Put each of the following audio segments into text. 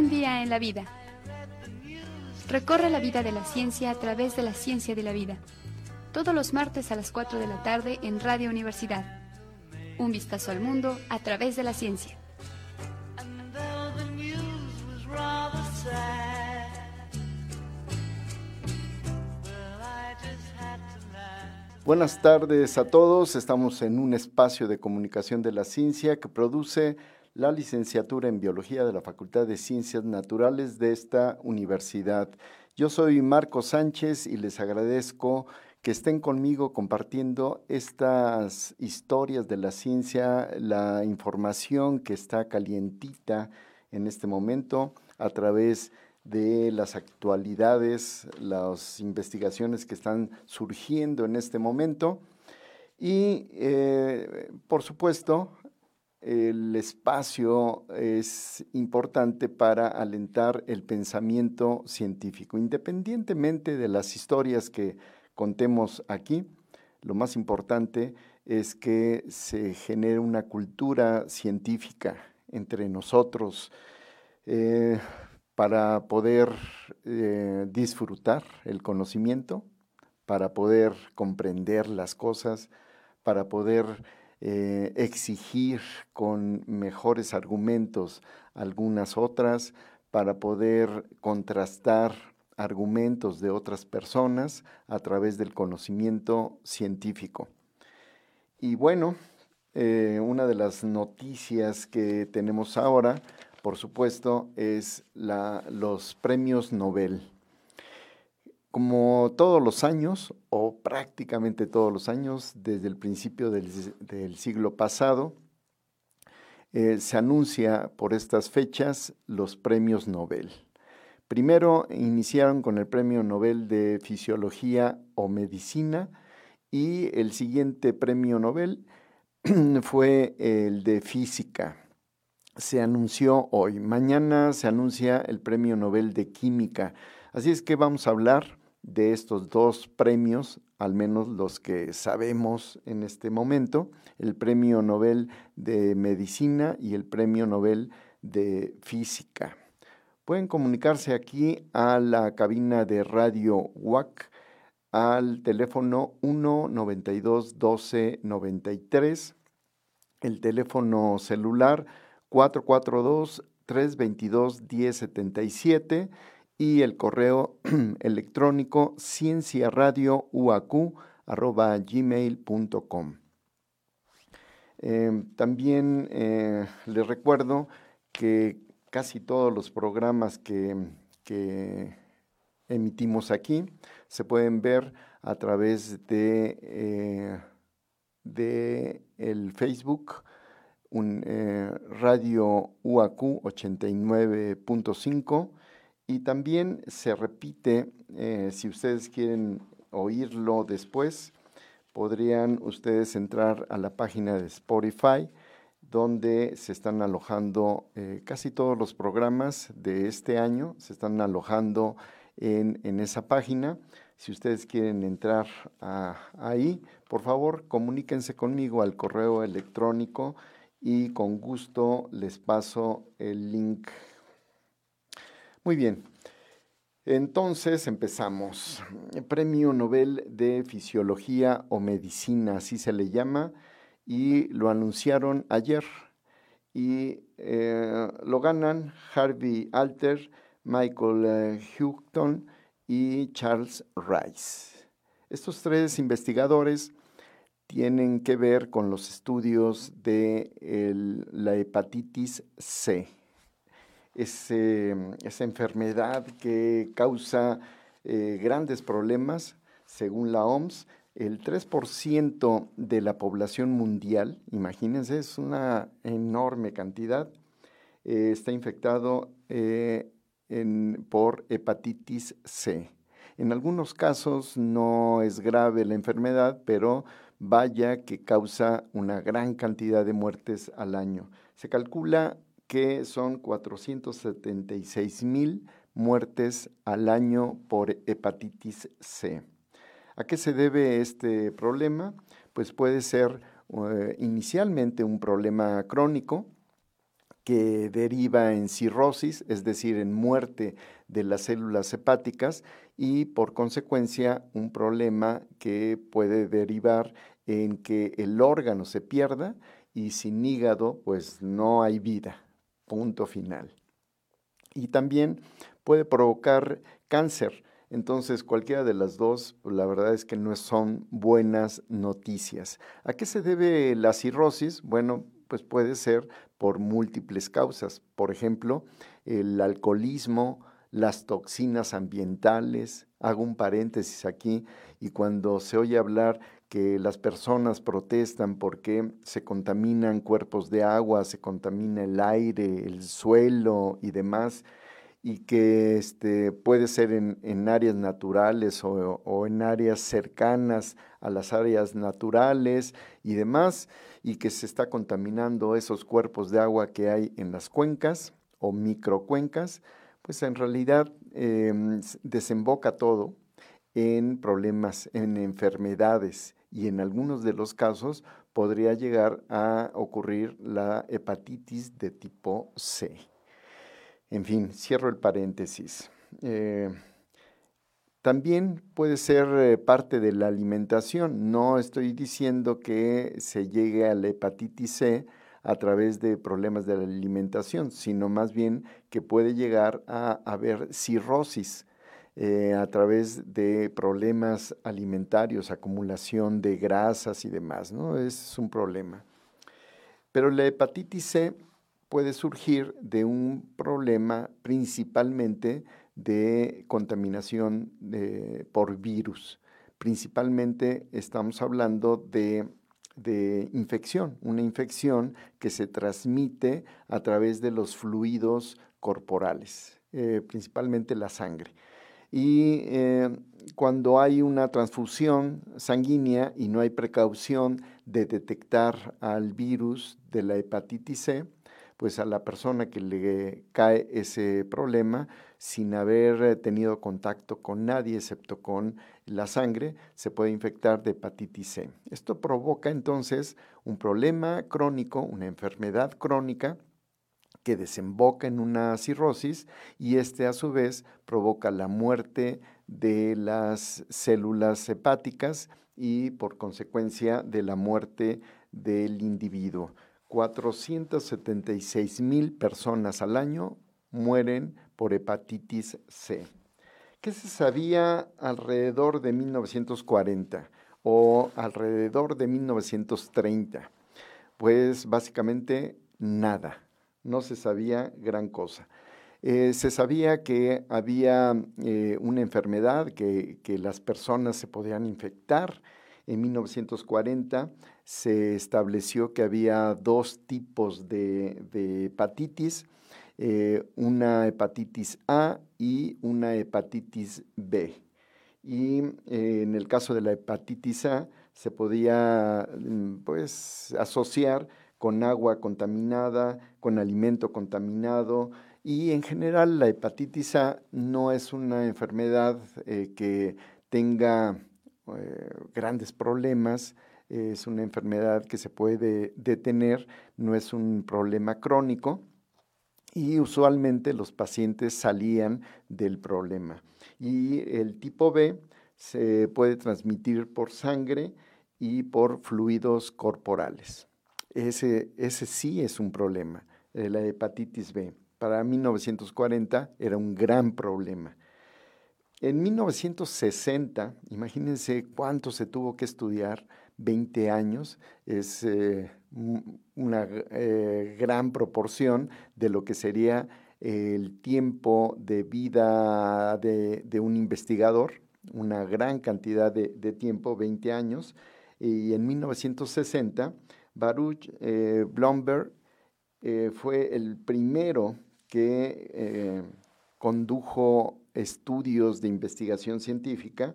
Un día en la vida. Recorre la vida de la ciencia a través de la ciencia de la vida. Todos los martes a las 4 de la tarde en Radio Universidad. Un vistazo al mundo a través de la ciencia. Buenas tardes a todos. Estamos en un espacio de comunicación de la ciencia que produce la licenciatura en Biología de la Facultad de Ciencias Naturales de esta universidad. Yo soy Marco Sánchez y les agradezco que estén conmigo compartiendo estas historias de la ciencia, la información que está calientita en este momento a través de las actualidades, las investigaciones que están surgiendo en este momento. Y, eh, por supuesto, el espacio es importante para alentar el pensamiento científico. Independientemente de las historias que contemos aquí, lo más importante es que se genere una cultura científica entre nosotros. Eh, para poder eh, disfrutar el conocimiento, para poder comprender las cosas, para poder eh, exigir con mejores argumentos algunas otras, para poder contrastar argumentos de otras personas a través del conocimiento científico. Y bueno, eh, una de las noticias que tenemos ahora por supuesto, es los premios Nobel. Como todos los años, o prácticamente todos los años, desde el principio del, siglo pasado, eh, se anuncia por estas fechas los premios Nobel. Primero iniciaron con el Premio Nobel de Fisiología o Medicina y el siguiente Premio Nobel fue el de Física se anunció hoy. Mañana se anuncia el Premio Nobel de Química. Así es que vamos a hablar de estos dos premios, al menos los que sabemos en este momento, el Premio Nobel de Medicina y el Premio Nobel de Física. Pueden comunicarse aquí a la cabina de radio WAC al teléfono 192 12 93, el teléfono celular 442-322-1077 y el correo electrónico cienciaradiouacu.gmail.com. Eh, también les recuerdo que casi todos los programas que, emitimos aquí se pueden ver a través de, eh, de el Facebook un eh, radio UAQ 89.5 y también se repite, eh, si ustedes quieren oírlo después, podrían ustedes entrar a la página de Spotify donde se están alojando eh, casi todos los programas de este año, se están alojando en, esa página. Si ustedes quieren entrar ahí, por favor, comuníquense conmigo al correo electrónico y con gusto les paso el link. Muy bien, entonces empezamos. Premio Nobel de Fisiología o Medicina, así se le llama, y lo anunciaron ayer. Y eh, lo ganan Harvey Alter, Michael eh, Houghton y Charles Rice. Estos tres investigadores tienen que ver con los estudios de la hepatitis C. esa enfermedad que causa eh, grandes problemas, según la OMS, el 3% de la población mundial, imagínense, es una enorme cantidad, eh, está infectado eh, por hepatitis C. En algunos casos no es grave la enfermedad, pero vaya que causa una gran cantidad de muertes al año. Se calcula que son 476 mil muertes al año por hepatitis C. ¿A qué se debe este problema? Pues puede ser eh, inicialmente un problema crónico que deriva en cirrosis, es decir, en muerte de las células hepáticas y por consecuencia un problema que puede derivar en que el órgano se pierda y sin hígado pues no hay vida, punto final. Y también puede provocar cáncer. Entonces, cualquiera de las dos, la verdad es que no son buenas noticias. ¿A qué se debe la cirrosis? Bueno, pues puede ser por múltiples causas. Por ejemplo, el alcoholismo, las toxinas ambientales. Hago un paréntesis aquí y cuando se oye hablar que las personas protestan porque se contaminan cuerpos de agua, se contamina el aire, el suelo y demás, y que este, puede ser en, áreas naturales o, en áreas cercanas a las áreas naturales y demás, y que se está contaminando esos cuerpos de agua que hay en las cuencas o microcuencas, pues en realidad em, desemboca todo en problemas, en enfermedades y en algunos de los casos podría llegar a ocurrir la hepatitis de tipo C. En fin, cierro el paréntesis. Eh, también puede ser eh, parte de la alimentación. No estoy diciendo que se llegue a la hepatitis C a través de problemas de la alimentación, sino más bien que puede llegar a haber cirrosis eh, a través de problemas alimentarios, acumulación de grasas y demás, ¿no? Es un problema. Pero la hepatitis C puede surgir de un problema principalmente de contaminación por virus. Principalmente estamos hablando de, infección, una infección que se transmite a través de los fluidos corporales, eh, principalmente la sangre y eh, cuando hay una transfusión sanguínea y no hay precaución de detectar al virus de la hepatitis C, pues a la persona que le cae ese problema sin haber tenido contacto con nadie excepto con la sangre, se puede infectar de hepatitis C. Esto provoca entonces un problema crónico, una enfermedad crónica que desemboca en una cirrosis y este a su vez provoca la muerte de las células hepáticas y por consecuencia de la muerte del individuo. 476 mil personas al año mueren por hepatitis C. ¿Qué se sabía alrededor de 1940 o alrededor de 1930? Pues básicamente nada no se sabía gran cosa. Eh, se sabía que había eh, una enfermedad que, las personas se podían infectar. En 1940 se estableció que había dos tipos de, hepatitis, eh, una hepatitis A y una hepatitis B. Y en el caso de la hepatitis A se podía mm, pues, asociar con agua contaminada, con alimento contaminado y en general la hepatitis A no es una enfermedad eh, que tenga eh, grandes problemas, es una enfermedad que se puede detener, no es un problema crónico y usualmente los pacientes salían del problema. Y el tipo B se puede transmitir por sangre y por fluidos corporales. Ese, ese sí es un problema, eh, la hepatitis B. Para 1940 era un gran problema. En 1960, imagínense cuánto se tuvo que estudiar, 20 años, es eh, una eh, gran proporción de lo que sería el tiempo de vida de, un investigador, una gran cantidad de, de tiempo, 20 años, y en 1960 Baruch eh, Blomberg eh, fue el primero que eh, condujo estudios de investigación científica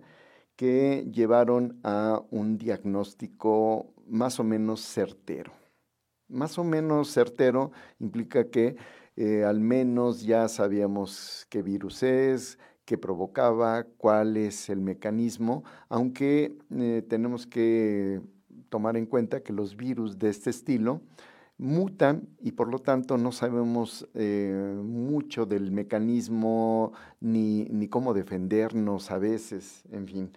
que llevaron a un diagnóstico más o menos certero. Más o menos certero implica que al menos ya sabíamos qué virus es, qué provocaba, cuál es el mecanismo, aunque tenemos que tomar en cuenta que los virus de este estilo mutan y por lo tanto no sabemos eh, mucho del mecanismo ni, ni, cómo defendernos a veces, en fin.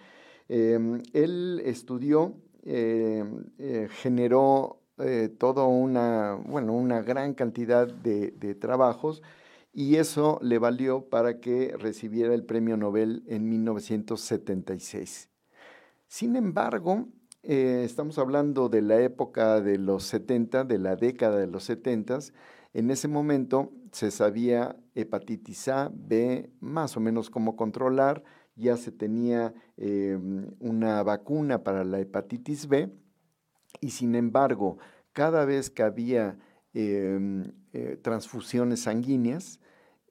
Em, él estudió, em, eh, generó eh, toda una, bueno, una gran cantidad de trabajos y eso le valió para que recibiera el premio Nobel en 1976. Sin embargo, eh, estamos hablando de la época de los 70, de la década de los 70. En ese momento se sabía hepatitis A, B, más o menos cómo controlar, ya se tenía em, una vacuna para la hepatitis B y sin embargo, cada vez que había em, eh, transfusiones sanguíneas,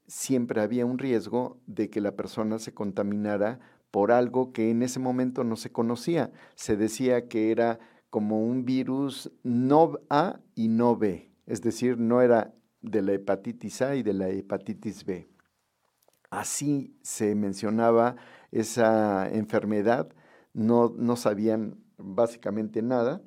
siempre había un riesgo de que la persona se contaminara por algo que en ese momento no se conocía. Se decía que era como un virus no A y no B, es decir, no era de la hepatitis A y de la hepatitis B. Así se mencionaba esa enfermedad, no, no sabían básicamente nada.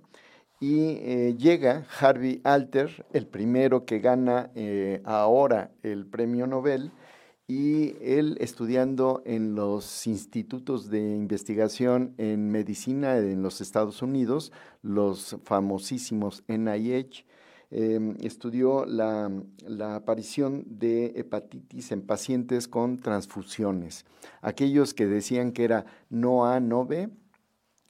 Y eh, llega Harvey Alter, el primero que gana eh, ahora el premio Nobel, y él estudiando en los institutos de investigación en medicina en los Estados Unidos, los famosísimos NIH, em, estudió la, aparición de hepatitis en pacientes con transfusiones. Aquellos que decían que era no A, no B,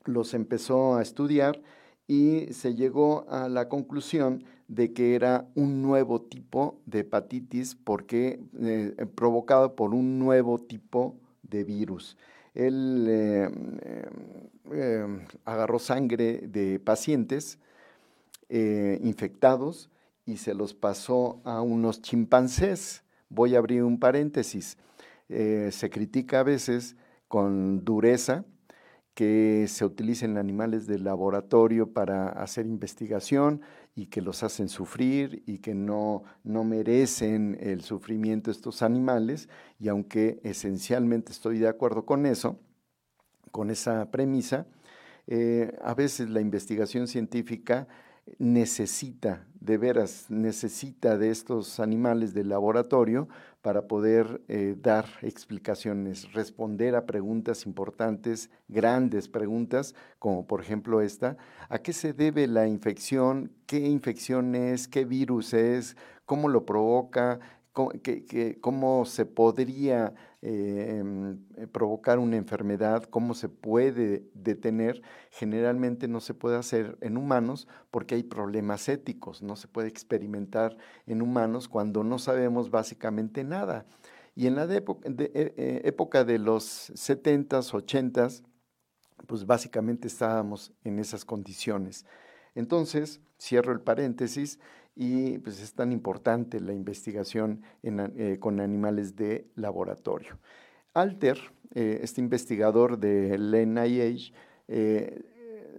los empezó a estudiar y se llegó a la conclusión de que era un nuevo tipo de hepatitis porque eh, provocado por un nuevo tipo de virus. Él eh, eh, agarró sangre de pacientes infectados y se los pasó a unos chimpancés. Voy a abrir un paréntesis. se critica a veces con dureza que se utilicen animales de laboratorio para hacer investigación y que los hacen sufrir y que no, no merecen el sufrimiento estos animales. Y aunque esencialmente estoy de acuerdo con eso, con esa premisa, eh, a veces la investigación científica necesita, de veras, necesita de estos animales de laboratorio para poder eh, dar explicaciones, responder a preguntas importantes, grandes preguntas, como por ejemplo esta, ¿a qué se debe la infección? ¿Qué infección es? ¿Qué virus es? ¿Cómo lo provoca? cómo se podría eh, em, eh, provocar una enfermedad, cómo se puede detener, generalmente no se puede hacer en humanos porque hay problemas éticos, no se puede experimentar en humanos cuando no sabemos básicamente nada. Y en la eh, época de los 70s, 80s, pues básicamente estábamos en esas condiciones. Entonces, cierro el paréntesis, y pues es tan importante la investigación eh, con animales de laboratorio. Alter, eh, este investigador del NIH, eh,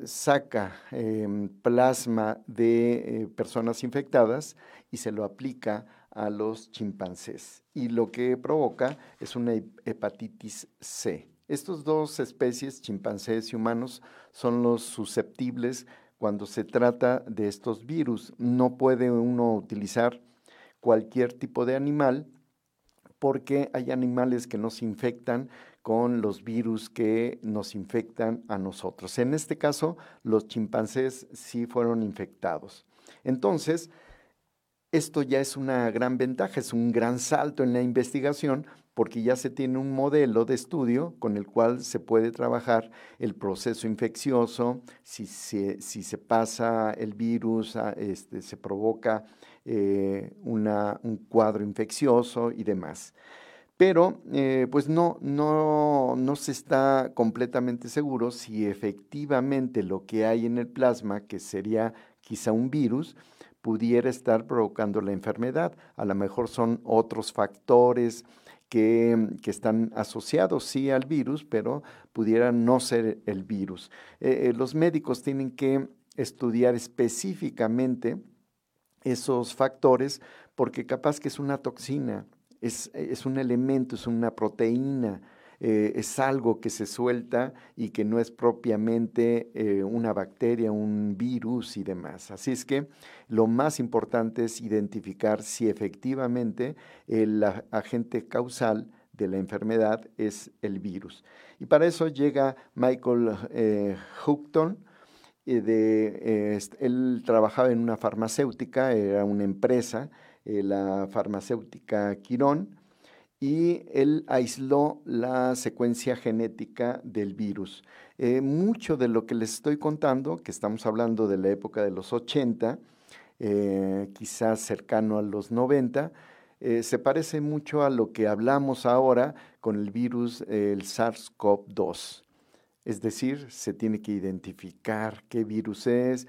saca em, plasma de personas infectadas y se lo aplica a los chimpancés y lo que provoca es una hepatitis C. Estas dos especies, chimpancés y humanos, son los susceptibles cuando se trata de estos virus. No puede uno utilizar cualquier tipo de animal porque hay animales que nos infectan con los virus que nos infectan a nosotros. En este caso, los chimpancés sí fueron infectados. Entonces, esto ya es una gran ventaja, es un gran salto en la investigación porque ya se tiene un modelo de estudio con el cual se puede trabajar el proceso infeccioso, si se, pasa el virus, ah, este, se provoca eh, un cuadro infeccioso y demás. Pero eh, pues no, no, no se está completamente seguro si efectivamente lo que hay en el plasma, que sería quizá un virus, pudiera estar provocando la enfermedad. A lo mejor son otros factores, que, están asociados sí al virus, pero pudieran no ser el virus. Eh, eh, los médicos tienen que estudiar específicamente esos factores porque capaz que es una toxina, es, es un elemento, es una proteína, eh, es algo que se suelta y que no es propiamente eh, una bacteria, un virus y demás. Así es que lo más importante es identificar si efectivamente el agente causal de la enfermedad es el virus. Y para eso llega Michael eh, Houghton, él trabajaba en una farmacéutica, era una empresa, la farmacéutica Quirón, y él aisló la secuencia genética del virus. Eh, mucho de lo que les estoy contando, que estamos hablando de la época de los 80, eh, quizás cercano a los 90, eh, se parece mucho a lo que hablamos ahora con el virus, el SARS-CoV-2. Es decir, se tiene que identificar qué virus es,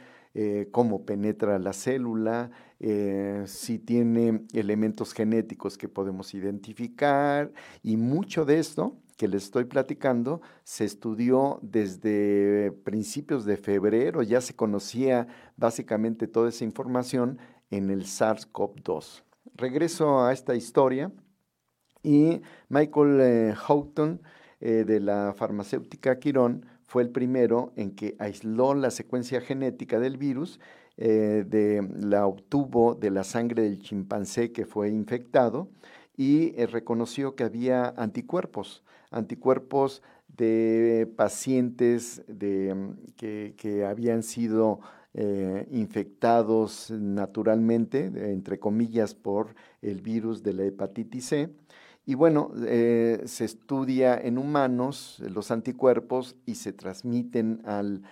cómo penetra la célula, eh, si tiene elementos genéticos que podemos identificar y mucho de esto que les estoy platicando se estudió desde principios de febrero, ya se conocía básicamente toda esa información en el SARS-CoV-2. Regreso a esta historia y Michael eh, Houghton de la farmacéutica Quirón fue el primero en que aisló la secuencia genética del virus, eh, de, la obtuvo de la sangre del chimpancé que fue infectado y eh, reconoció que había anticuerpos, anticuerpos de pacientes de, que, habían sido eh, infectados naturalmente, entre comillas, por el virus de la hepatitis C. Y bueno, se estudia en humanos los anticuerpos y se transmiten al,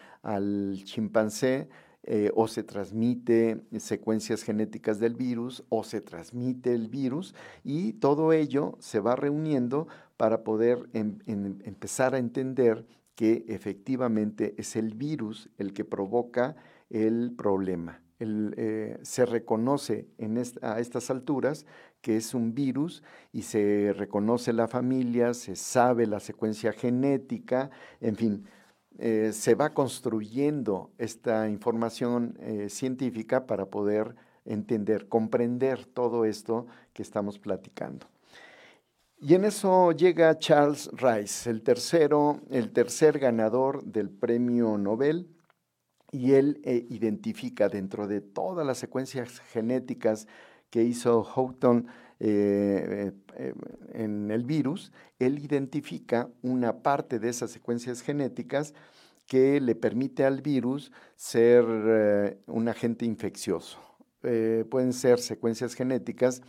chimpancé eh, o se transmite secuencias genéticas del virus o se transmite el virus y todo ello se va reuniendo para poder em, empezar a entender que efectivamente es el virus el que provoca el problema. Eh, se reconoce en a estas alturas que es un virus y se reconoce la familia, se sabe la secuencia genética, en fin, eh, se va construyendo esta información eh, científica para poder entender, comprender todo esto que estamos platicando. Y en eso llega Charles Rice, el tercero, el tercer ganador del premio Nobel y él eh, identifica dentro de todas las secuencias genéticas que hizo Houghton eh, eh, en el virus, él identifica una parte de esas secuencias genéticas que le permite al virus ser un agente infeccioso. pueden ser secuencias genéticas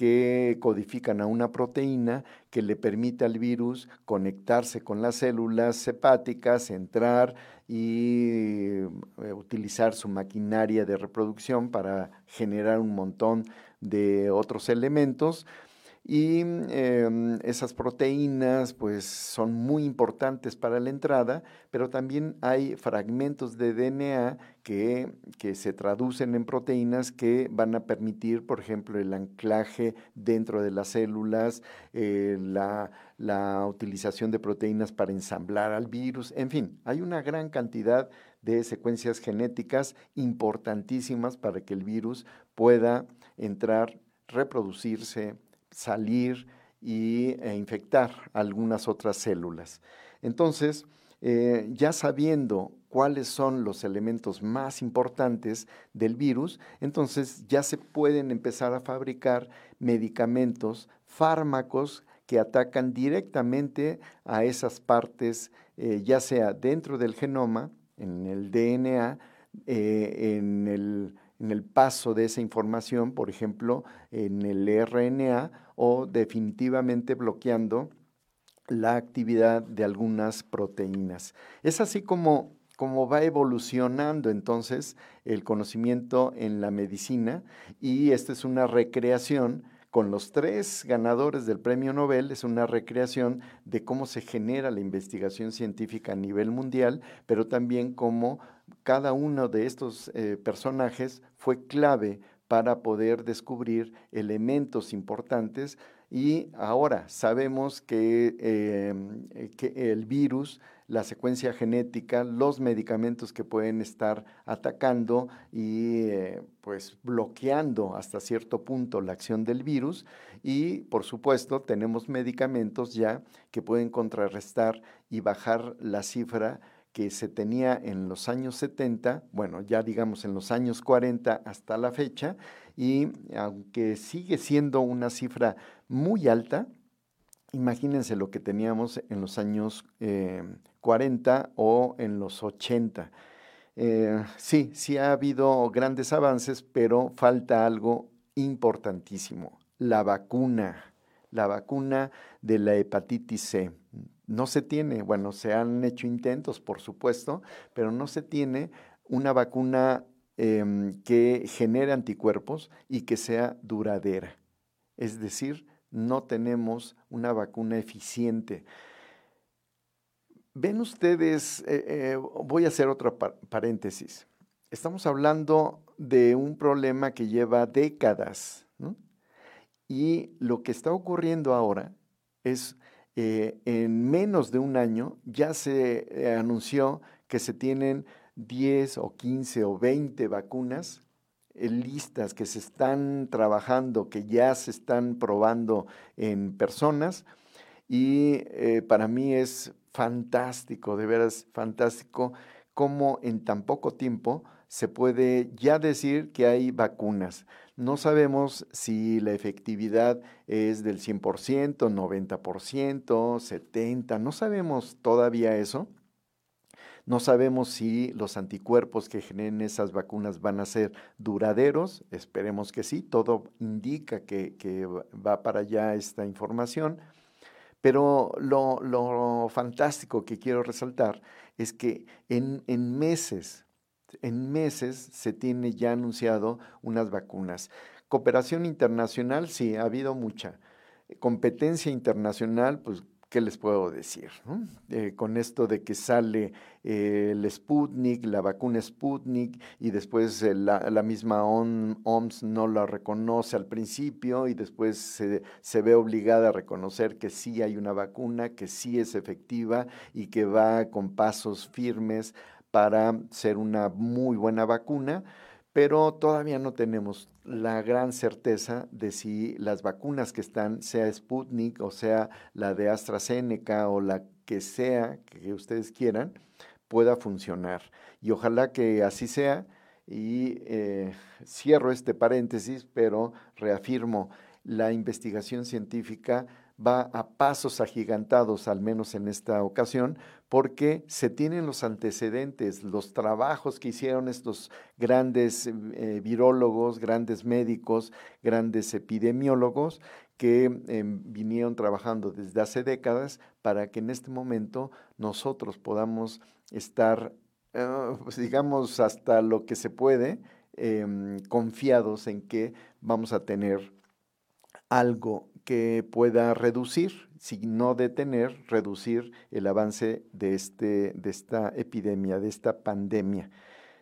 que codifican a una proteína que le permite al virus conectarse con las células hepáticas, entrar y eh, utilizar su maquinaria de reproducción para generar un montón de otros elementos. Y em, esas proteínas pues son muy importantes para la entrada, pero también hay fragmentos de DNA que, se traducen en proteínas que van a permitir, por ejemplo, el anclaje dentro de las células, eh, la, la utilización de proteínas para ensamblar al virus, en fin, hay una gran cantidad de secuencias genéticas importantísimas para que el virus pueda entrar, reproducirse, salir y, e infectar algunas otras células. Entonces, eh, ya sabiendo cuáles son los elementos más importantes del virus, entonces ya se pueden empezar a fabricar medicamentos, fármacos que atacan directamente a esas partes, eh, ya sea dentro del genoma, en el DNA, en el en el paso de esa información, por ejemplo, en el RNA o definitivamente bloqueando la actividad de algunas proteínas. Es así como, como va evolucionando entonces el conocimiento en la medicina y esta es una recreación con los tres ganadores del premio Nobel, es una recreación de cómo se genera la investigación científica a nivel mundial, pero también cómo cada uno de estos eh, personajes fue clave para poder descubrir elementos importantes. Y ahora sabemos que, eh, que el virus la secuencia genética, los medicamentos que pueden estar atacando y eh, pues bloqueando hasta cierto punto la acción del virus. Y por supuesto tenemos medicamentos ya que pueden contrarrestar y bajar la cifra que se tenía en los años 70, bueno, ya digamos en los años 40 hasta la fecha, y aunque sigue siendo una cifra muy alta, imagínense lo que teníamos en los años 40 eh, o en los 80. Eh, sí, sí ha habido grandes avances, pero falta algo importantísimo, la vacuna, la vacuna de la hepatitis C. No se tiene, bueno, se han hecho intentos, por supuesto, pero no se tiene una vacuna em, que genere anticuerpos y que sea duradera. Es decir, no tenemos una vacuna eficiente. Ven ustedes, eh, eh, voy a hacer otra paréntesis. Estamos hablando de un problema que lleva décadas, Y lo que está ocurriendo ahora es, eh, en menos de un año, ya se anunció que se tienen 10 o 15 o 20 vacunas listas que se están trabajando, que ya se están probando en personas. Y eh, para mí es fantástico, de veras fantástico, cómo en tan poco tiempo se puede ya decir que hay vacunas. No sabemos si la efectividad es del 100%, 90%, 70%, no sabemos todavía eso, no sabemos si los anticuerpos que generen esas vacunas van a ser duraderos, esperemos que sí, todo indica que, va para allá esta información, pero lo, fantástico que quiero resaltar es que en, en meses, en meses se tiene ya anunciado unas vacunas. Cooperación internacional, sí, ha habido mucha. Competencia internacional, pues ¿qué les puedo decir? Eh, con esto de que sale eh, el Sputnik, la vacuna Sputnik, y después eh, la, misma OMS no la reconoce al principio y después se, ve obligada a reconocer que sí hay una vacuna, que sí es efectiva y que va con pasos firmes para ser una muy buena vacuna pero todavía no tenemos la gran certeza de si las vacunas que están, sea Sputnik o sea la de AstraZeneca o la que sea que ustedes quieran, pueda funcionar. Y ojalá que así sea. Y eh, cierro este paréntesis, pero reafirmo, la investigación científica va a pasos agigantados, al menos en esta ocasión, porque se tienen los antecedentes, los trabajos que hicieron estos grandes eh, virólogos, grandes médicos, grandes epidemiólogos, que em, vinieron trabajando desde hace décadas para que en este momento nosotros podamos estar, eh, pues, digamos, hasta lo que se puede, em, confiados en que vamos a tener algo que pueda reducir, si no detener, reducir el avance de, este, de esta epidemia, de esta pandemia.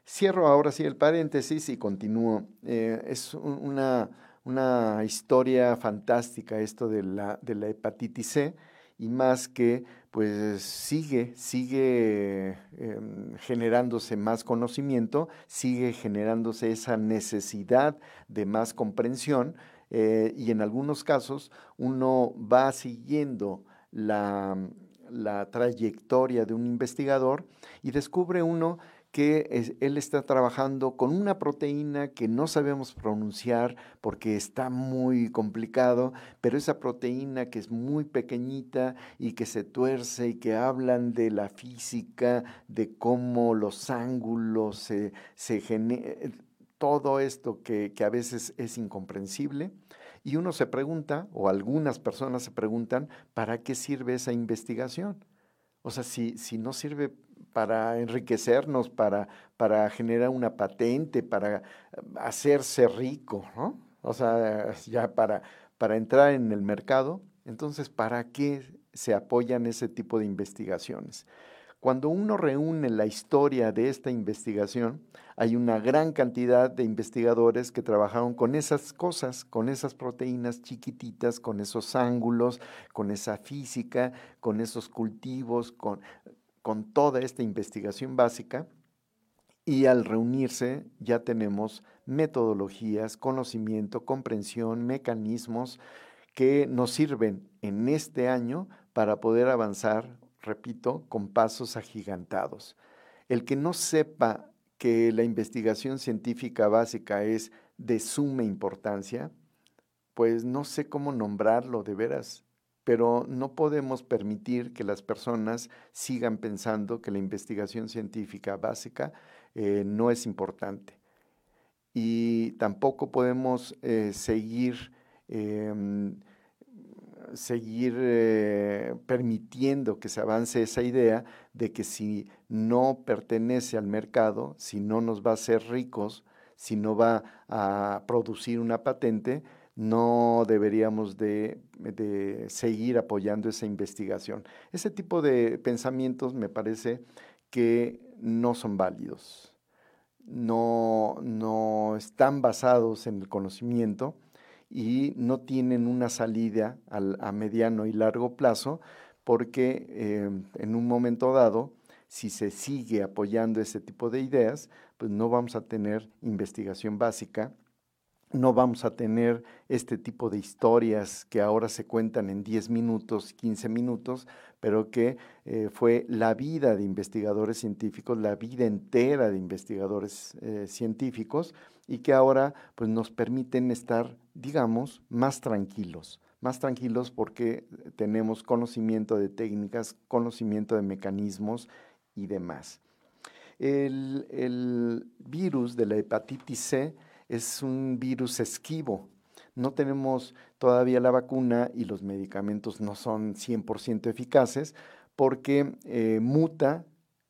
Cierro ahora sí el paréntesis y continúo. Eh, es una, una, historia fantástica esto de la, de la hepatitis C y más que pues sigue, sigue em, generándose más conocimiento, sigue generándose esa necesidad de más comprensión eh, y en algunos casos uno va siguiendo la, trayectoria de un investigador y descubre uno que él está trabajando con una proteína que no sabemos pronunciar porque está muy complicado, pero esa proteína que es muy pequeñita y que se tuerce y que hablan de la física, de cómo los ángulos se, se generan todo esto que, a veces es incomprensible y uno se pregunta, o algunas personas se preguntan, ¿para qué sirve esa investigación? O sea, si, si no sirve para enriquecernos, para, para generar una patente, para hacerse rico, ¿no? O sea, ya para, para entrar en el mercado, entonces, ¿para qué se apoyan ese tipo de investigaciones? Cuando uno reúne la historia de esta investigación, hay una gran cantidad de investigadores que trabajaron con esas cosas, con esas proteínas chiquititas, con esos ángulos, con esa física, con esos cultivos, con, toda esta investigación básica. Y al reunirse ya tenemos metodologías, conocimiento, comprensión, mecanismos que nos sirven en este año para poder avanzar, repito, con pasos agigantados. El que no sepa que la investigación científica básica es de suma importancia, pues no sé cómo nombrarlo de veras, pero no podemos permitir que las personas sigan pensando que la investigación científica básica eh, no es importante. Y tampoco podemos eh, seguir em, seguir eh, permitiendo que se avance esa idea de que si no pertenece al mercado, si no nos va a hacer ricos, si no va a producir una patente, no deberíamos de, seguir apoyando esa investigación. Ese tipo de pensamientos me parece que no son válidos, no, no están basados en el conocimiento y no tienen una salida a mediano y largo plazo porque em, en un momento dado, si se sigue apoyando ese tipo de ideas, pues no vamos a tener investigación básica, no vamos a tener este tipo de historias que ahora se cuentan en 10 minutos, 15 minutos, pero que eh, fue la vida de investigadores científicos, la vida entera de investigadores eh, científicos y que ahora pues, nos permiten estar, digamos, más tranquilos, más tranquilos porque tenemos conocimiento de técnicas, conocimiento de mecanismos y demás. El, el virus de la hepatitis C es un virus esquivo, no tenemos todavía la vacuna y los medicamentos no son 100% eficaces porque eh, muta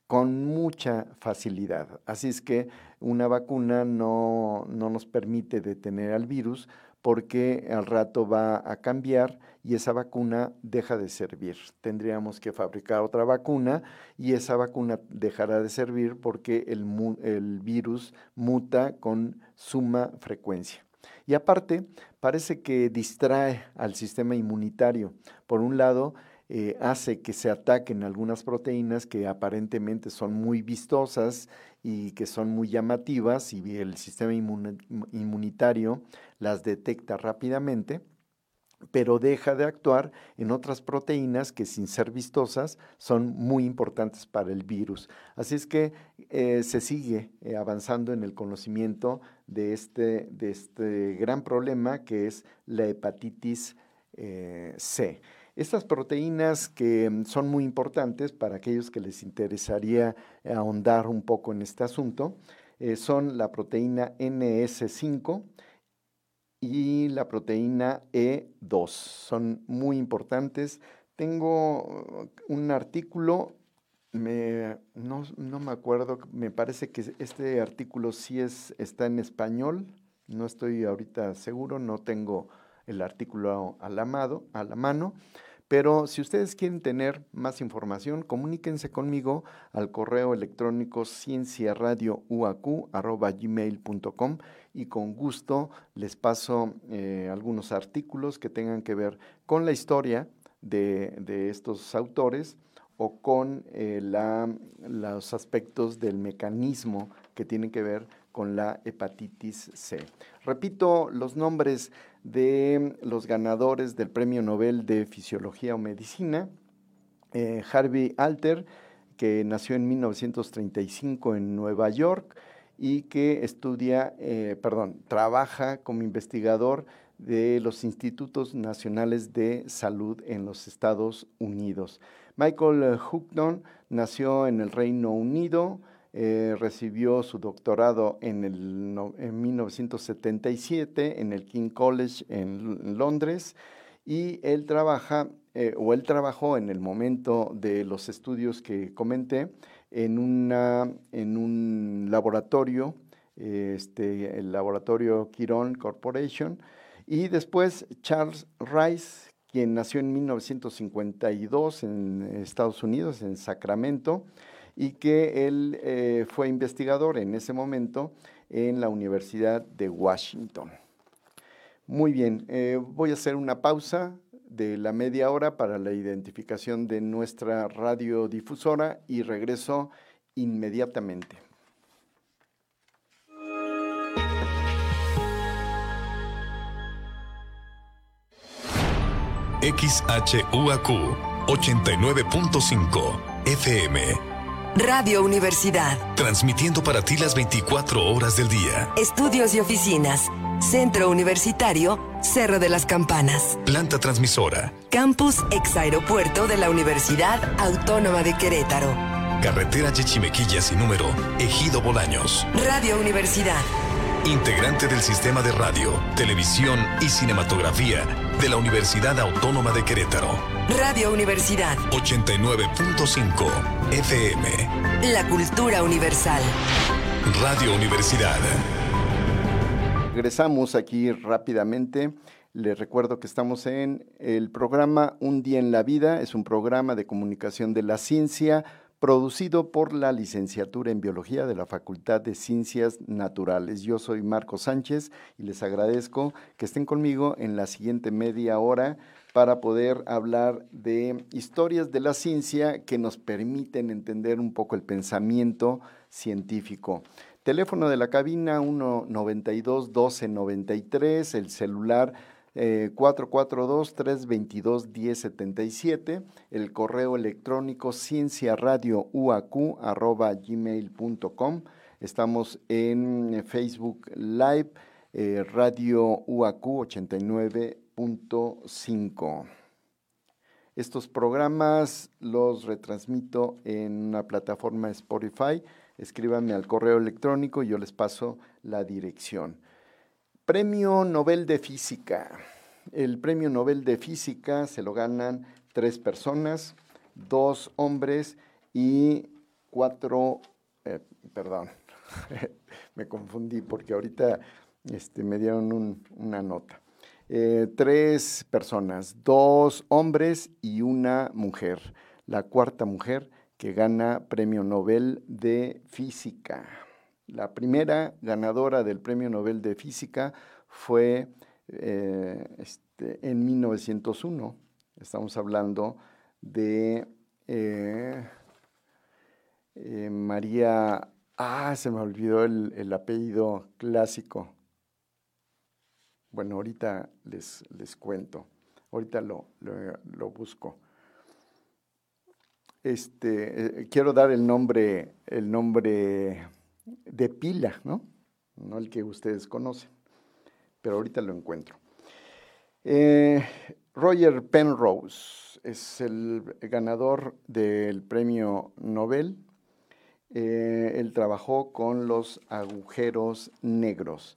con mucha facilidad. Así es que una vacuna no, no nos permite detener al virus porque al rato va a cambiar y esa vacuna deja de servir. Tendríamos que fabricar otra vacuna y esa vacuna dejará de servir porque el, virus muta con suma frecuencia. Y aparte, parece que distrae al sistema inmunitario. Por un lado, eh, hace que se ataquen algunas proteínas que aparentemente son muy vistosas y que son muy llamativas y el sistema inmunitario las detecta rápidamente pero deja de actuar en otras proteínas que sin ser vistosas son muy importantes para el virus. Así es que eh, se sigue eh, avanzando en el conocimiento de este, de este gran problema que es la hepatitis eh, C. Estas proteínas que son muy importantes para aquellos que les interesaría ahondar un poco en este asunto son la proteína NS5, y la proteína E2. Son muy importantes. Tengo un artículo, no, me acuerdo, me parece que este artículo sí es, está en español, no estoy ahorita seguro, no tengo el artículo a la mano, pero si ustedes quieren tener más información, comuníquense conmigo al correo electrónico cienciaradiouacu.gmail.com y con gusto les paso eh, algunos artículos que tengan que ver con la historia de, estos autores o con eh, los aspectos del mecanismo que tienen que ver con la hepatitis C. Repito los nombres de los ganadores del Premio Nobel de Fisiología o Medicina. Eh, Harvey Alter, que nació en 1935 en Nueva York y que estudia, eh, perdón, trabaja como investigador de los Institutos Nacionales de Salud en los Estados Unidos. Michael Houghton nació en el Reino Unido, eh, recibió su doctorado en, el, en 1977 en el King College en, Londres y él trabaja, eh, o él trabajó en el momento de los estudios que comenté, en, una, en un laboratorio, este, el laboratorio Quirón Corporation, y después Charles Rice, quien nació en 1952 en Estados Unidos, en Sacramento, y que él eh, fue investigador en ese momento en la Universidad de Washington. Muy bien, eh, voy a hacer una pausa de la media hora para la identificación de nuestra radiodifusora y regreso inmediatamente. XHUAQ 89.5 FM. Radio Universidad. Transmitiendo para ti las 24 horas del día. Estudios y oficinas. Centro Universitario, Cerro de las Campanas. Planta transmisora. Campus ex aeropuerto de la Universidad Autónoma de Querétaro. Carretera Yechimequilla sin número, Ejido Bolaños. Radio Universidad. Integrante del sistema de radio, televisión y cinematografía de la Universidad Autónoma de Querétaro. Radio Universidad. 89.5 FM. La cultura universal. Radio Universidad. Regresamos aquí rápidamente. Les recuerdo que estamos en el programa Un día en la vida. Es un programa de comunicación de la ciencia producido por la licenciatura en biología de la Facultad de Ciencias Naturales. Yo soy Marco Sánchez y les agradezco que estén conmigo en la siguiente media hora para poder hablar de historias de la ciencia que nos permiten entender un poco el pensamiento científico. Teléfono de la cabina 192 1293, el celular 442-322-1077, eh, el correo electrónico cienciaradiouacu.gmail.com. Estamos en Facebook Live, eh, Radio UAQ 89.5. Estos programas los retransmito en una plataforma Spotify. Escríbanme al correo electrónico y yo les paso la dirección. Premio Nobel de Física. El Premio Nobel de Física se lo ganan tres personas, dos hombres y cuatro, eh, perdón, me confundí porque ahorita este, me dieron una nota. Eh, tres personas, dos hombres y una mujer. La cuarta mujer que gana Premio Nobel de Física. La primera ganadora del Premio Nobel de Física fue eh, este, en 1901. Estamos hablando de eh, eh, María, ah, se me olvidó el, apellido clásico. Bueno, ahorita les, les cuento, ahorita lo, lo busco. Este, quiero dar el nombre, el nombre de pila, ¿no? No el que ustedes conocen, pero ahorita lo encuentro. Eh, Roger Penrose es el ganador del premio Nobel. Eh, él trabajó con los agujeros negros.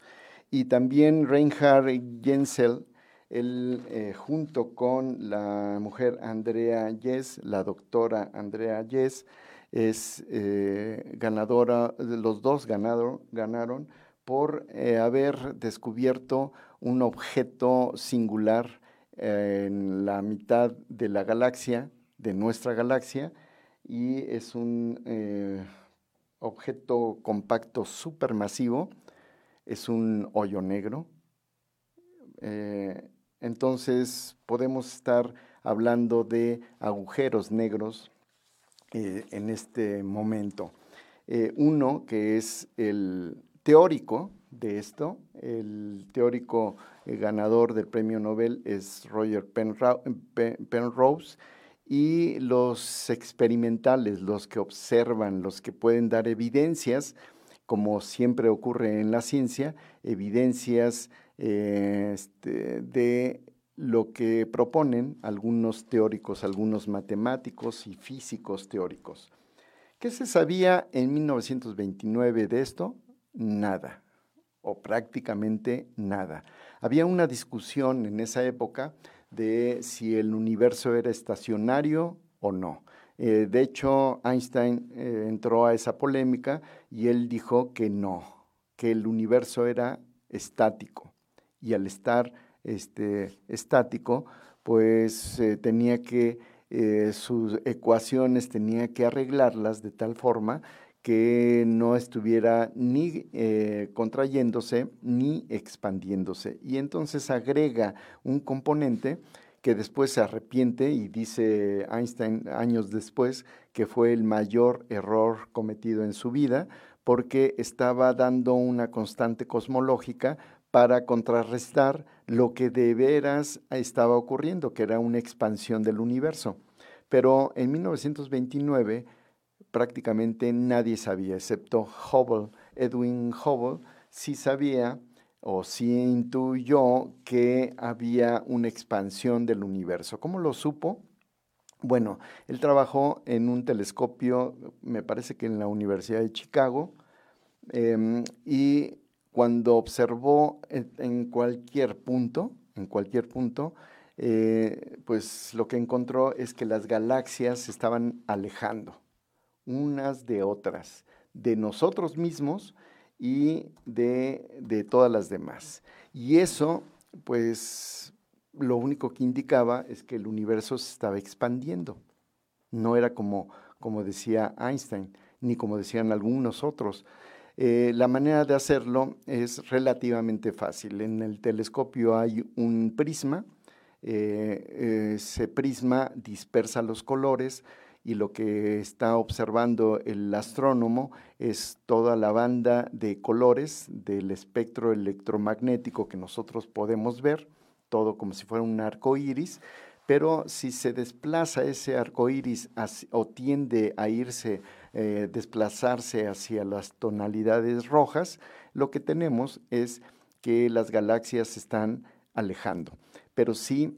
Y también Reinhard Jensel, él eh, junto con la mujer Andrea Yes, la doctora Andrea Yes, es eh, ganadora, los dos ganaron por eh, haber descubierto un objeto singular eh, en la mitad de la galaxia, de nuestra galaxia, y es un objeto compacto supermasivo, es un hoyo negro. entonces podemos estar hablando de agujeros negros eh, en este momento. Eh, uno que es el teórico de esto, el teórico eh, ganador del premio Nobel es Roger Penrose, y los experimentales, los que observan, los que pueden dar evidencias, como siempre ocurre en la ciencia, evidencias este, de lo que proponen algunos teóricos, algunos matemáticos y físicos teóricos. ¿Qué se sabía en 1929 de esto? Nada, o prácticamente nada. Había una discusión en esa época de si el universo era estacionario o no. Eh, de hecho, Einstein eh, entró a esa polémica y él dijo que no, que el universo era estático. Y al estar este, estático, pues eh, tenía que, eh, sus ecuaciones tenía que arreglarlas de tal forma que no estuviera ni eh, contrayéndose ni expandiéndose. Y entonces agrega un componente que después se arrepiente y dice Einstein años después que fue el mayor error cometido en su vida porque estaba dando una constante cosmológica para contrarrestar lo que de veras estaba ocurriendo, que era una expansión del universo. Pero en 1929 prácticamente nadie sabía, excepto Hubble. Edwin Hubble sí sabía o sí intuyó que había una expansión del universo. ¿Cómo lo supo? Bueno, él trabajó en un telescopio, me parece que en la Universidad de Chicago, em, y cuando observó en, cualquier punto, en cualquier punto, eh, pues lo que encontró es que las galaxias se estaban alejando unas de otras, de nosotros mismos y de, de todas las demás. Y eso, pues, lo único que indicaba es que el universo se estaba expandiendo. No era como, como decía Einstein, ni como decían algunos otros. Eh, la manera de hacerlo es relativamente fácil. En el telescopio hay un prisma, eh, ese prisma dispersa los colores, y lo que está observando el astrónomo es toda la banda de colores del espectro electromagnético que nosotros podemos ver, todo como si fuera un arco iris, pero si se desplaza ese arco iris o tiende a irse, eh, desplazarse hacia las tonalidades rojas, lo que tenemos es que las galaxias se están alejando. Pero si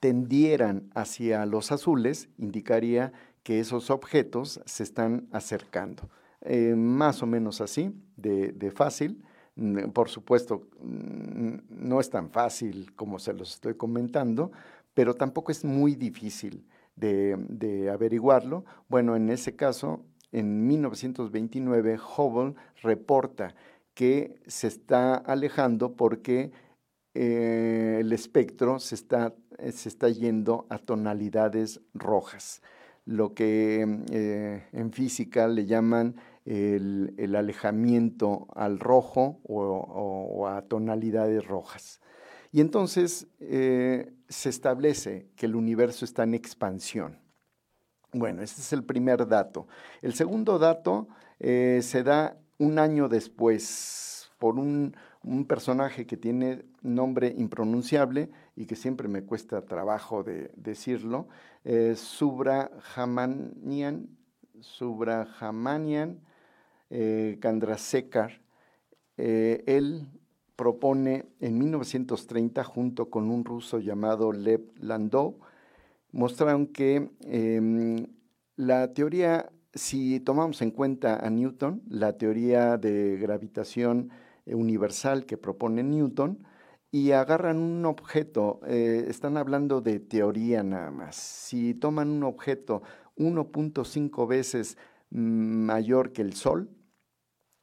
tendieran hacia los azules, indicaría que esos objetos se están acercando. Eh, más o menos así, de, fácil. Mm, por supuesto, mm, no es tan fácil como se los estoy comentando, pero tampoco es muy difícil de, averiguarlo. Bueno, en ese caso, en 1929, Hubble reporta que se está alejando porque eh, el espectro se está, eh, se está yendo a tonalidades rojas, lo que eh, en física le llaman el, alejamiento al rojo o, a tonalidades rojas. Y entonces se establece que el universo está en expansión. Bueno, este es el primer dato. El segundo dato se da un año después por un, un personaje que tiene nombre impronunciable y que siempre me cuesta trabajo de decirlo, eh, Subrahmanian, Subrahmanian eh, Kandrasekar. Eh, él propone en 1930, junto con un ruso llamado Lev Landau, mostraron que em, la teoría, si tomamos en cuenta a Newton, la teoría de gravitación universal que propone Newton y agarran un objeto, eh, están hablando de teoría nada más. Si toman un objeto 1.5 veces mayor que el Sol,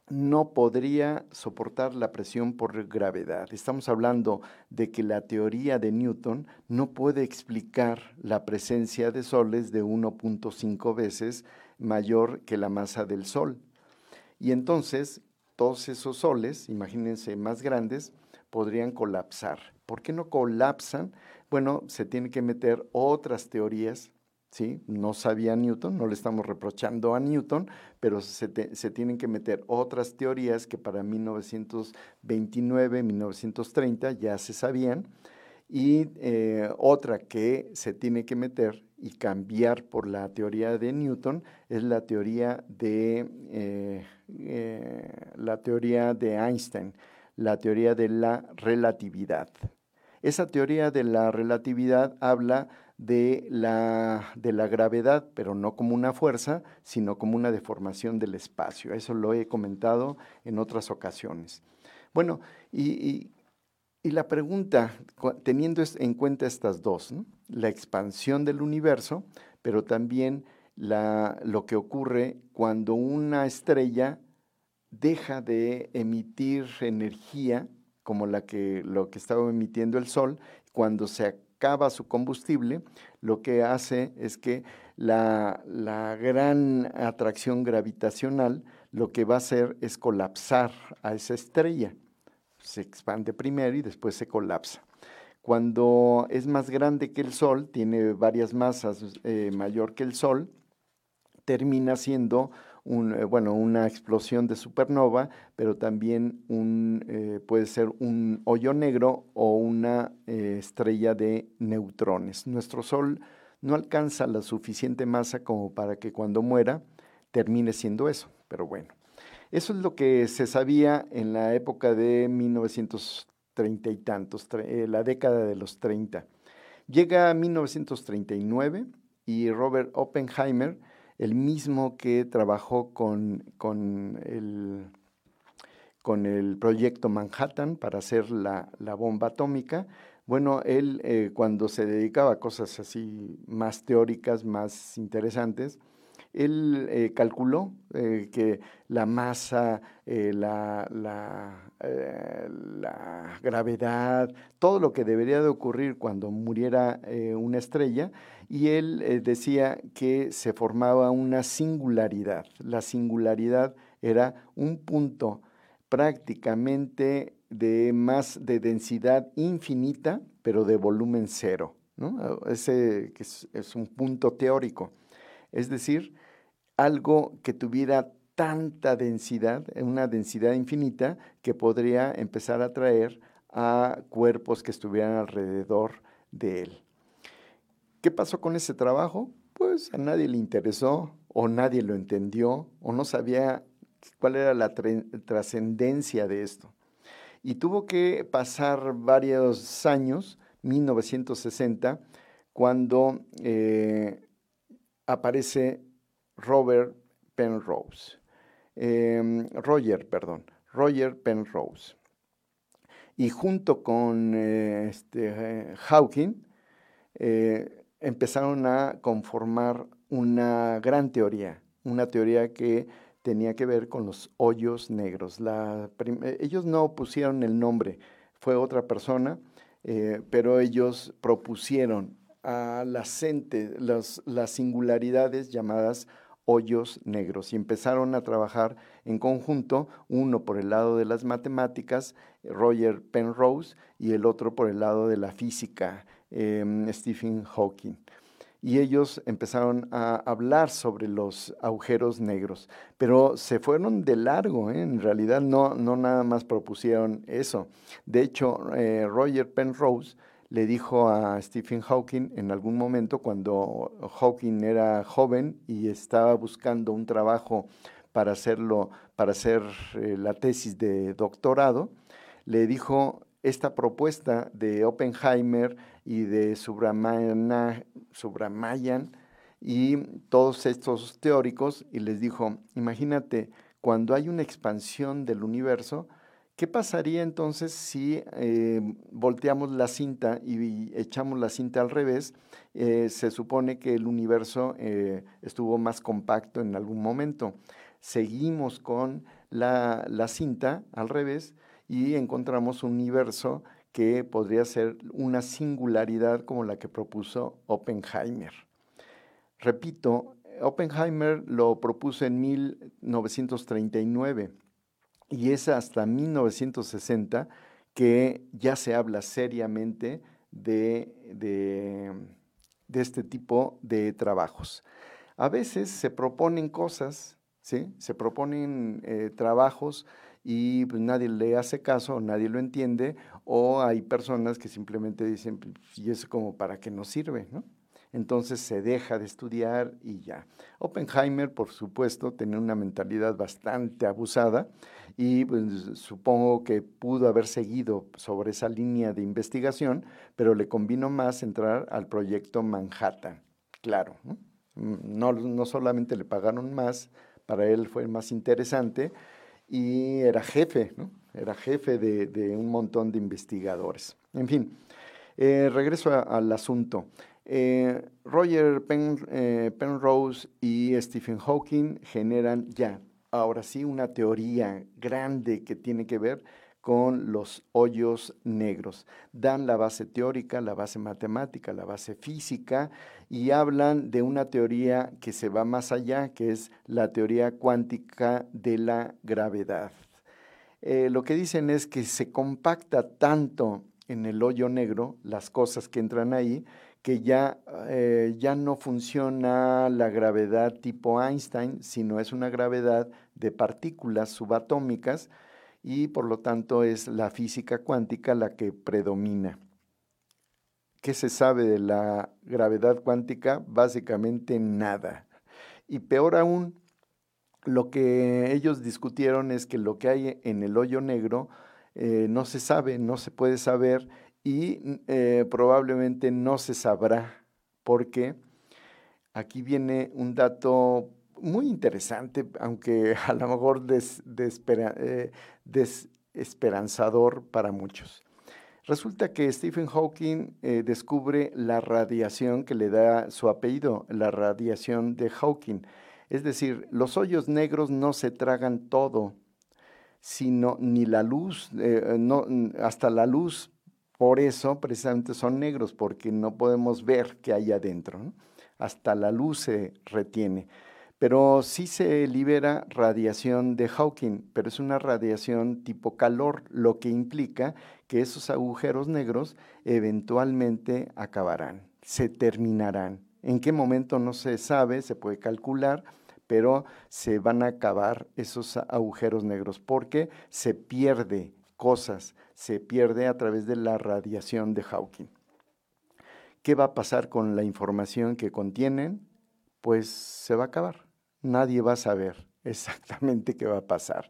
no podría soportar la presión por gravedad. Estamos hablando de que la teoría de Newton no puede explicar la presencia de soles de 1.5 veces mayor que la masa del Sol. Y entonces todos esos soles, imagínense más grandes, podrían colapsar. ¿Por qué no colapsan? Bueno, se tienen que meter otras teorías, ¿sí? No sabía Newton, no le estamos reprochando a Newton, pero se, tienen que meter otras teorías que para 1929, 1930 ya se sabían, y eh, otra que se tiene que meter y cambiar por la teoría de Newton es la teoría de, eh, eh, la teoría de Einstein, la teoría de la relatividad. Esa teoría de la relatividad habla de la, de la gravedad, pero no como una fuerza, sino como una deformación del espacio. Eso lo he comentado en otras ocasiones. Bueno, y, y la pregunta, teniendo en cuenta estas dos, la expansión del universo, pero también lo que ocurre cuando una estrella deja de emitir energía como la que, lo que estaba emitiendo el Sol, cuando se acaba su combustible, lo que hace es que la, la gran atracción gravitacional lo que va a hacer es colapsar a esa estrella. Se expande primero y después se colapsa. Cuando es más grande que el Sol, tiene varias masas eh, mayor que el Sol, termina siendo eh, bueno, una explosión de supernova, pero también eh, puede ser un hoyo negro o una estrella de neutrones. Nuestro Sol no alcanza la suficiente masa como para que cuando muera termine siendo eso, pero bueno. Eso es lo que se sabía en la época de 1930 y tantos, eh, la década de los 30. Llega 1939 y Robert Oppenheimer, el mismo que trabajó con, con, el, con el, proyecto Manhattan para hacer la, bomba atómica, bueno, él eh, cuando se dedicaba a cosas así más teóricas, más interesantes, él eh, calculó eh, que la masa, eh, la, la, gravedad, todo lo que debería de ocurrir cuando muriera una estrella, y él decía que se formaba una singularidad. La singularidad era un punto prácticamente de más de densidad infinita, pero de volumen cero. ¿no? Ese es un punto teórico. Es decir, algo que tuviera tanta densidad, una densidad infinita, que podría empezar a atraer a cuerpos que estuvieran alrededor de él. ¿Qué pasó con ese trabajo? Pues a nadie le interesó o nadie lo entendió o no sabía cuál era la trascendencia de esto. Y tuvo que pasar varios años, 1960, cuando eh, aparece Robert Penrose. Em, Roger, perdón, Roger Penrose. Y junto con eh, este, Hawking eh, empezaron a conformar una gran teoría, una teoría que tenía que ver con los hoyos negros. ellos no pusieron el nombre, fue otra persona, eh, pero ellos propusieron a las, las singularidades llamadas hoyos negros y empezaron a trabajar en conjunto, uno por el lado de las matemáticas, Roger Penrose, y el otro por el lado de la física, em, Stephen Hawking. Y ellos empezaron a hablar sobre los agujeros negros, pero se fueron de largo, ¿eh? en realidad no, no nada más propusieron eso. De hecho, eh, Roger Penrose le dijo a Stephen Hawking en algún momento cuando Hawking era joven y estaba buscando un trabajo para hacerlo, para hacer eh, la tesis de doctorado, le dijo esta propuesta de Oppenheimer y de Subramayan y todos estos teóricos y les dijo, imagínate, cuando hay una expansión del universo, ¿Qué pasaría entonces si eh, volteamos la cinta y echamos la cinta al revés? Eh, se supone que el universo eh, estuvo más compacto en algún momento. Seguimos con la, la, cinta al revés y encontramos un universo que podría ser una singularidad como la que propuso Oppenheimer. Repito, Oppenheimer lo propuso en 1939 y es hasta 1960 que ya se habla seriamente de, de, este tipo de trabajos. A veces se proponen cosas, ¿sí? se proponen eh, trabajos y pues, nadie le hace caso, nadie lo entiende, o hay personas que simplemente dicen, pues, ¿y eso como para qué nos sirve? ¿no? entonces se deja de estudiar y ya. Oppenheimer, por supuesto, tenía una mentalidad bastante abusada y pues, supongo que pudo haber seguido sobre esa línea de investigación, pero le convino más entrar al proyecto Manhattan, claro. No, no solamente le pagaron más, para él fue más interesante y era jefe, ¿no? era jefe de, un montón de investigadores. En fin, eh, regreso al asunto. Eh, Roger eh, Penrose y Stephen Hawking generan ya, ahora sí, una teoría grande que tiene que ver con los hoyos negros. Dan la base teórica, la base matemática, la base física y hablan de una teoría que se va más allá, que es la teoría cuántica de la gravedad. Eh, lo que dicen es que se compacta tanto en el hoyo negro las cosas que entran ahí, que ya, eh, ya no funciona la gravedad tipo Einstein, sino es una gravedad de partículas subatómicas y por lo tanto es la física cuántica la que predomina. ¿Qué se sabe de la gravedad cuántica? Básicamente nada. Y peor aún, lo que ellos discutieron es que lo que hay en el hoyo negro eh, no se sabe, no se puede saber y eh, probablemente no se sabrá porque aquí viene un dato muy interesante, aunque a lo mejor eh, desesperanzador para muchos. Resulta que Stephen Hawking eh, descubre la radiación que le da su apellido, la radiación de Hawking. Es decir, los hoyos negros no se tragan todo, sino ni la luz, hasta la luz, por eso precisamente son negros, porque no podemos ver qué hay adentro. Hasta la luz se retiene. Pero sí se libera radiación de Hawking, pero es una radiación tipo calor, lo que implica que esos agujeros negros eventualmente acabarán, se terminarán. ¿En qué momento no se sabe? Se puede calcular, pero se van a acabar esos agujeros negros porque se pierde cosas, se pierde a través de la radiación de Hawking. ¿Qué va a pasar con la información que contienen? Pues se va a acabar nadie va a saber exactamente qué va a pasar.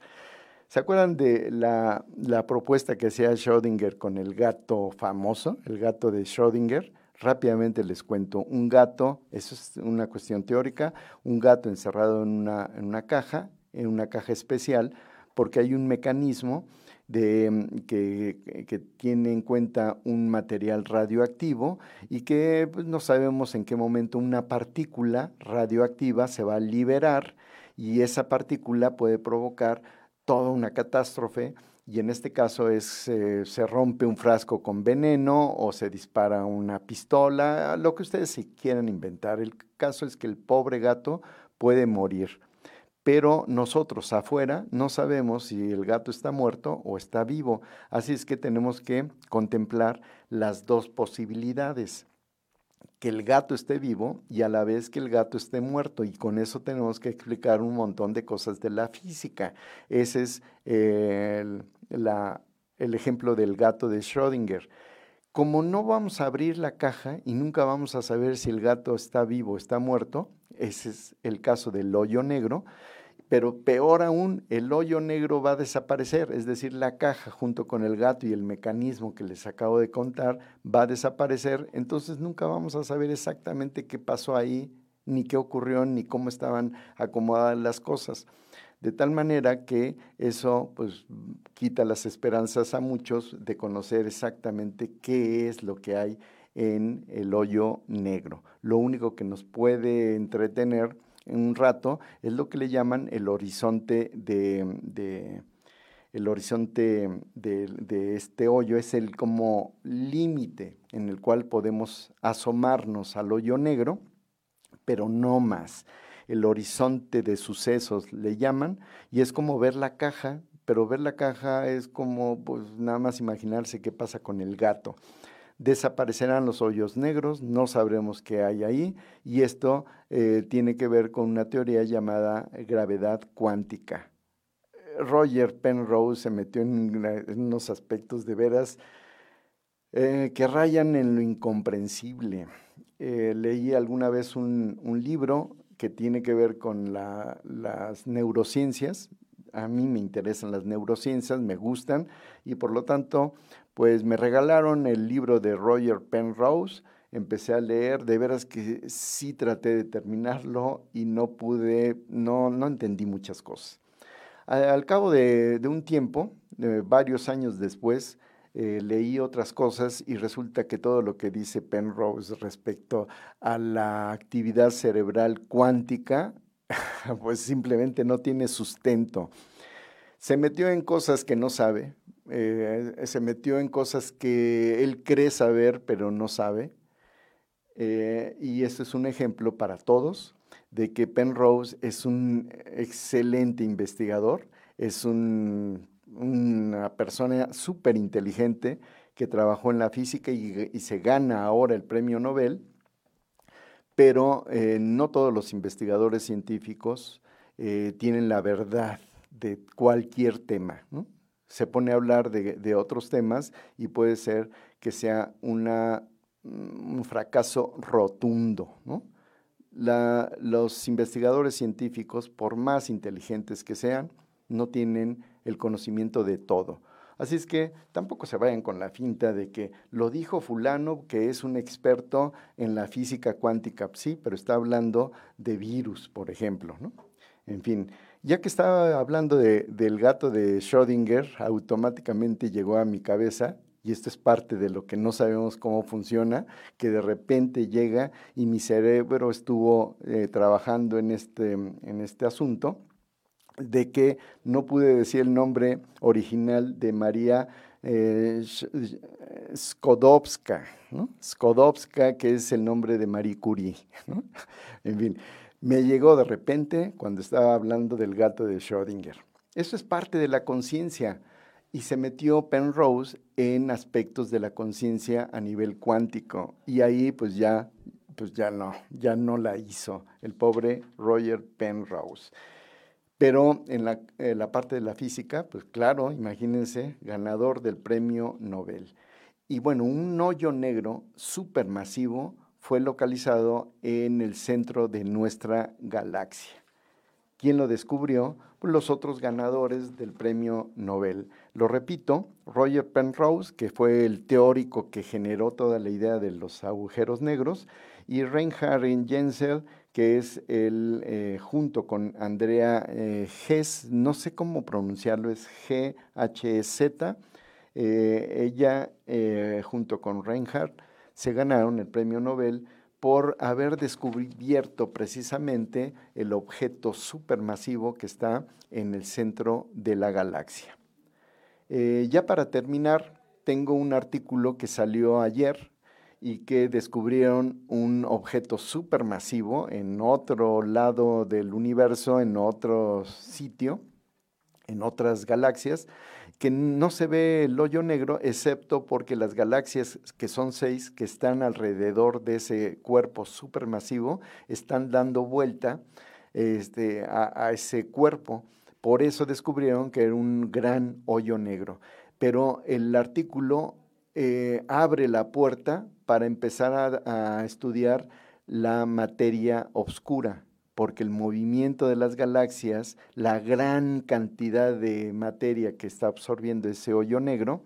¿Se acuerdan de la, propuesta que hacía Schrödinger con el gato famoso, el gato de Schrödinger? Rápidamente les cuento, un gato, eso es una cuestión teórica, un gato encerrado en una, en una caja, en una caja especial, porque hay un mecanismo de, mm, que, tiene en cuenta un material radioactivo y que pues, no sabemos en qué momento una partícula radioactiva se va a liberar y esa partícula puede provocar toda una catástrofe y en este caso es eh, se rompe un frasco con veneno o se dispara una pistola, lo que ustedes quieran inventar. El caso es que el pobre gato puede morir pero nosotros afuera no sabemos si el gato está muerto o está vivo. Así es que tenemos que contemplar las dos posibilidades que el gato esté vivo y a la vez que el gato esté muerto. Y con eso tenemos que explicar un montón de cosas de la física. Ese es el, el ejemplo del gato de Schrödinger. Como no vamos a abrir la caja y nunca vamos a saber si el gato está vivo o está muerto, ese es el caso del hoyo negro, pero peor aún, el hoyo negro va a desaparecer, es decir, la caja junto con el gato y el mecanismo que les acabo de contar va a desaparecer, entonces nunca vamos a saber exactamente qué pasó ahí, ni qué ocurrió, ni cómo estaban acomodadas las cosas. De tal manera que eso pues quita las esperanzas a muchos de conocer exactamente qué es lo que hay en el hoyo negro. Lo único que nos puede entretener un rato, es lo que le llaman el horizonte de, el horizonte de, este hoyo, es el como límite en el cual podemos asomarnos al hoyo negro, pero no más. El horizonte de sucesos le llaman, y es como ver la caja, pero ver la caja es como pues nada más imaginarse qué pasa con el gato desaparecerán los hoyos negros, no sabremos qué hay ahí, y esto eh, tiene que ver con una teoría llamada gravedad cuántica. Roger Penrose se metió en, unos aspectos de veras eh, que rayan en lo incomprensible. Eh, leí alguna vez un, libro que tiene que ver con las neurociencias. A mí me interesan las neurociencias, me gustan, y por lo tanto pues me regalaron el libro de Roger Penrose, empecé a leer, de veras que sí traté de terminarlo y no pude, no, no entendí muchas cosas. Al cabo de, un tiempo, varios años después, eh, leí otras cosas y resulta que todo lo que dice Penrose respecto a la actividad cerebral cuántica, pues simplemente no tiene sustento. Se metió en cosas que no sabe, eh, se metió en cosas que él cree saber, pero no sabe. Eh, y este es un ejemplo para todos de que Penrose es un excelente investigador, es una persona súper inteligente que trabajó en la física y, se gana ahora el premio Nobel, pero eh, no todos los investigadores científicos eh, tienen la verdad de cualquier tema. Se pone a hablar de, otros temas y puede ser que sea una, un fracaso rotundo. los investigadores científicos, por más inteligentes que sean, no tienen el conocimiento de todo. Así es que tampoco se vayan con la finta de que lo dijo fulano, que es un experto en la física cuántica. Sí, pero está hablando de virus, por ejemplo. En fin, ya que estaba hablando del gato de Schrödinger, automáticamente llegó a mi cabeza, y esto es parte de lo que no sabemos cómo funciona, que de repente llega y mi cerebro estuvo eh, trabajando en este, en este asunto de que no pude decir el nombre original de María eh, Skodowska, Skodowska, que es el nombre de Marie Curie. En fin, me llegó de repente cuando estaba hablando del gato de Schrödinger. Eso es parte de la conciencia y se metió Penrose en aspectos de la conciencia a nivel cuántico y ahí pues ya pues ya no, ya no la hizo el pobre Roger Penrose. Pero en la, parte de la física, pues claro, imagínense, ganador del premio Nobel. Y bueno, un hoyo negro supermasivo fue localizado en el centro de nuestra galaxia. ¿Quién lo descubrió? Pues los otros ganadores del premio Nobel. Lo repito, Roger Penrose, que fue el teórico que generó toda la idea de los agujeros negros, y Reinhard Genzel, que es el, eh, junto con Andrea eh, no sé cómo pronunciarlo, es G-H-Z, eh, ella eh, junto con Reinhardt se ganaron el premio Nobel por haber descubierto precisamente el objeto supermasivo que está en el centro de la galaxia. ya para terminar, tengo un artículo que salió ayer y que descubrieron un objeto supermasivo en otro lado del universo, en otro sitio, en otras galaxias, que no se ve el hoyo negro, excepto porque las galaxias, que son seis, que están alrededor de ese cuerpo supermasivo, están dando vuelta este, a ese cuerpo. Por eso descubrieron que era un gran hoyo negro. Pero el artículo eh, abre la puerta para empezar a, estudiar la materia oscura, porque el movimiento de las galaxias, la gran cantidad de materia que está absorbiendo ese hoyo negro,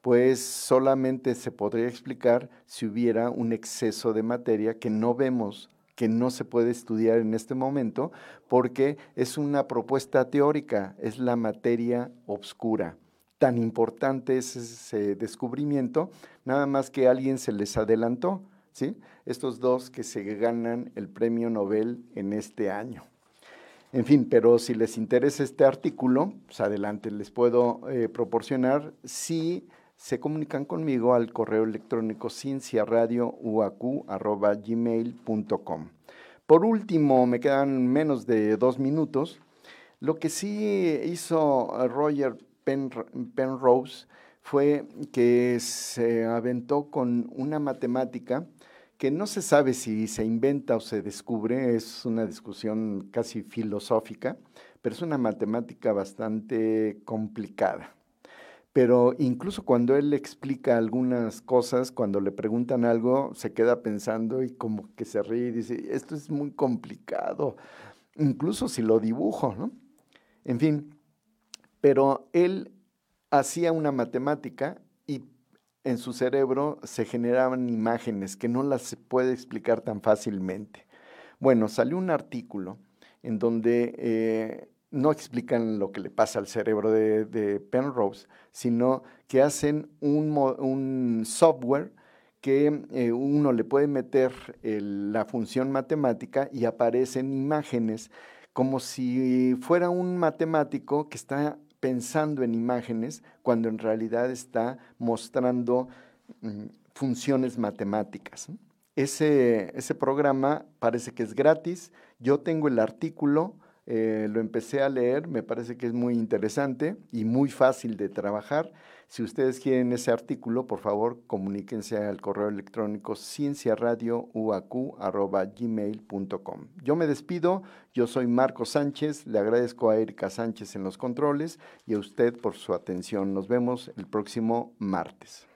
pues solamente se podría explicar si hubiera un exceso de materia que no vemos, que no se puede estudiar en este momento, porque es una propuesta teórica, es la materia oscura tan importante es ese descubrimiento, nada más que alguien se les adelantó, ¿sí? Estos dos que se ganan el premio Nobel en este año. En fin, pero si les interesa este artículo, pues adelante, les puedo eh, proporcionar si se comunican conmigo al correo electrónico cienciaradiouacu.gmail.com. Por último, me quedan menos de dos minutos. Lo que sí hizo Roger Penrose fue que se aventó con una matemática que no se sabe si se inventa o se descubre, es una discusión casi filosófica, pero es una matemática bastante complicada. Pero incluso cuando él explica algunas cosas, cuando le preguntan algo, se queda pensando y como que se ríe y dice, esto es muy complicado, incluso si lo dibujo, ¿no? En fin, pero él hacía una matemática en su cerebro se generaban imágenes que no las puede explicar tan fácilmente. Bueno, salió un artículo en donde eh, no explican lo que le pasa al cerebro de, Penrose, sino que hacen un, software que eh, uno le puede meter la función matemática y aparecen imágenes como si fuera un matemático que está pensando en imágenes cuando en realidad está mostrando mm, funciones matemáticas. Ese, ese programa parece que es gratis. Yo tengo el artículo, eh, lo empecé a leer, me parece que es muy interesante y muy fácil de trabajar. Si ustedes quieren ese artículo, por favor, comuníquense al correo electrónico cienciaradiouacu.gmail.com. Yo me despido, yo soy Marco Sánchez, le agradezco a Erika Sánchez en los controles y a usted por su atención. Nos vemos el próximo martes.